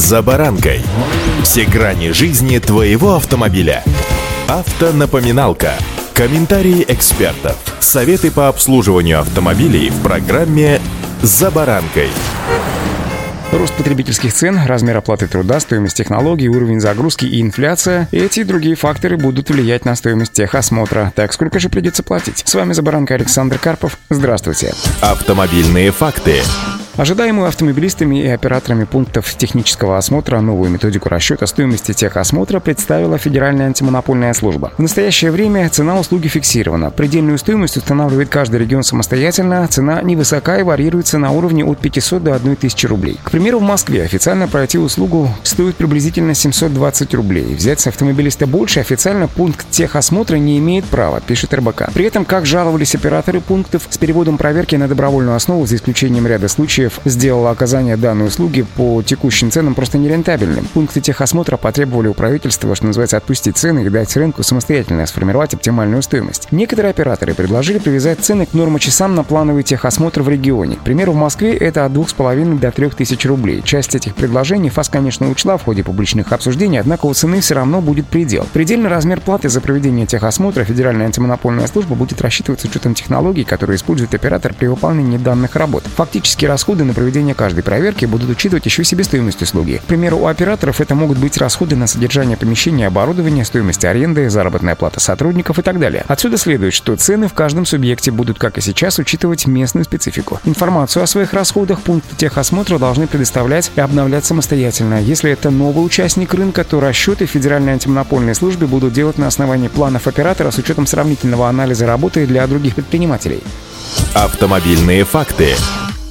«За баранкой». Все грани жизни твоего автомобиля. Автонапоминалка. Комментарии экспертов. Советы по обслуживанию автомобилей в программе «За баранкой». Рост потребительских цен, размер оплаты труда, стоимость технологий, уровень загрузки и инфляция – эти и другие факторы будут влиять на стоимость техосмотра. Так сколько же придется платить? С вами Забаранка Александр Карпов. Здравствуйте. Автомобильные факты. Ожидаемую автомобилистами и операторами пунктов технического осмотра новую методику расчета стоимости техосмотра представила Федеральная антимонопольная служба. В настоящее время цена услуги фиксирована. Предельную стоимость устанавливает каждый регион самостоятельно. Цена невысока и варьируется на уровне от 500 до 1000 рублей. К примеру, в Москве официально пройти услугу стоит приблизительно 720 рублей. Взять с автомобилиста больше официально пункт техосмотра не имеет права, пишет РБК. При этом, как жаловались операторы пунктов с переводом проверки на добровольную основу, за исключением ряда случаев, случаев сделало оказание данной услуги по текущим ценам просто нерентабельным. Пункты техосмотра потребовали у правительства, что называется, отпустить цены и дать рынку самостоятельно сформировать оптимальную стоимость. Некоторые операторы предложили привязать цены к нормочасам на плановый техосмотр в регионе. К примеру, в Москве это от 2,5 до 3 тысяч рублей. Часть этих предложений ФАС, конечно, учла в ходе публичных обсуждений, однако у цены все равно будет предел. Предельный размер платы за проведение техосмотра Федеральная антимонопольная служба будет рассчитывать с учетом технологий, которые использует оператор при выполнении данных работ. Фактически расход расходы на проведение каждой проверки будут учитывать еще себестоимость услуги. К примеру, у операторов это могут быть расходы на содержание помещения оборудования, стоимость аренды, заработная плата сотрудников и так далее. Отсюда следует, что цены в каждом субъекте будут, как и сейчас, учитывать местную специфику. Информацию о своих расходах пункты техосмотра должны предоставлять и обновлять самостоятельно. Если это новый участник рынка, то расчеты Федеральной антимонопольной службе будут делать на основании планов оператора с учетом сравнительного анализа работы для других предпринимателей. Автомобильные факты.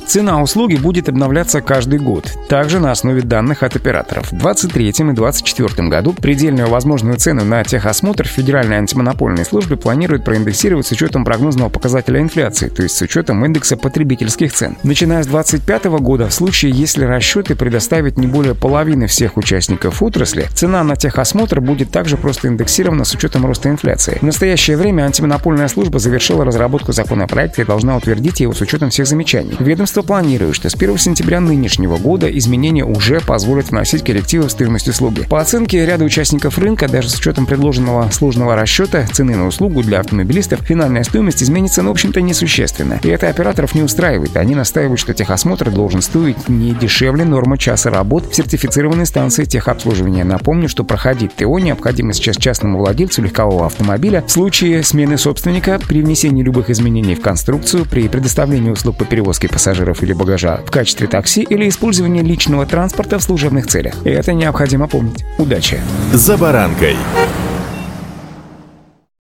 Цена услуги будет обновляться каждый год, также на основе данных от операторов. В 2023 и 2024 году предельную возможную цену на техосмотр Федеральной антимонопольной службы планирует проиндексировать с учетом прогнозного показателя инфляции, то есть с учетом индекса потребительских цен. Начиная с 2025 года, в случае, если расчеты предоставить не более половины всех участников отрасли, цена на техосмотр будет также просто индексирована с учетом роста инфляции. В настоящее время антимонопольная служба завершила разработку законопроекта и должна утвердить его с учетом всех замечаний. Ведомство Ведомство планирует, что с 1 сентября нынешнего года изменения уже позволят вносить коррективы в стоимость услуги. По оценке ряда участников рынка, даже с учетом предложенного сложного расчета цены на услугу для автомобилистов, финальная стоимость изменится, ну, в общем-то, несущественно. И это операторов не устраивает. Они настаивают, что техосмотр должен стоить не дешевле нормы часа работ в сертифицированной станции техобслуживания. Напомню, что проходить ТО необходимо сейчас частному владельцу легкового автомобиля в случае смены собственника, при внесении любых изменений в конструкцию, при предоставлении услуг по перевозке пассажиров пассажиров или багажа в качестве такси или использование личного транспорта в служебных целях. И это необходимо помнить. Удачи! За баранкой.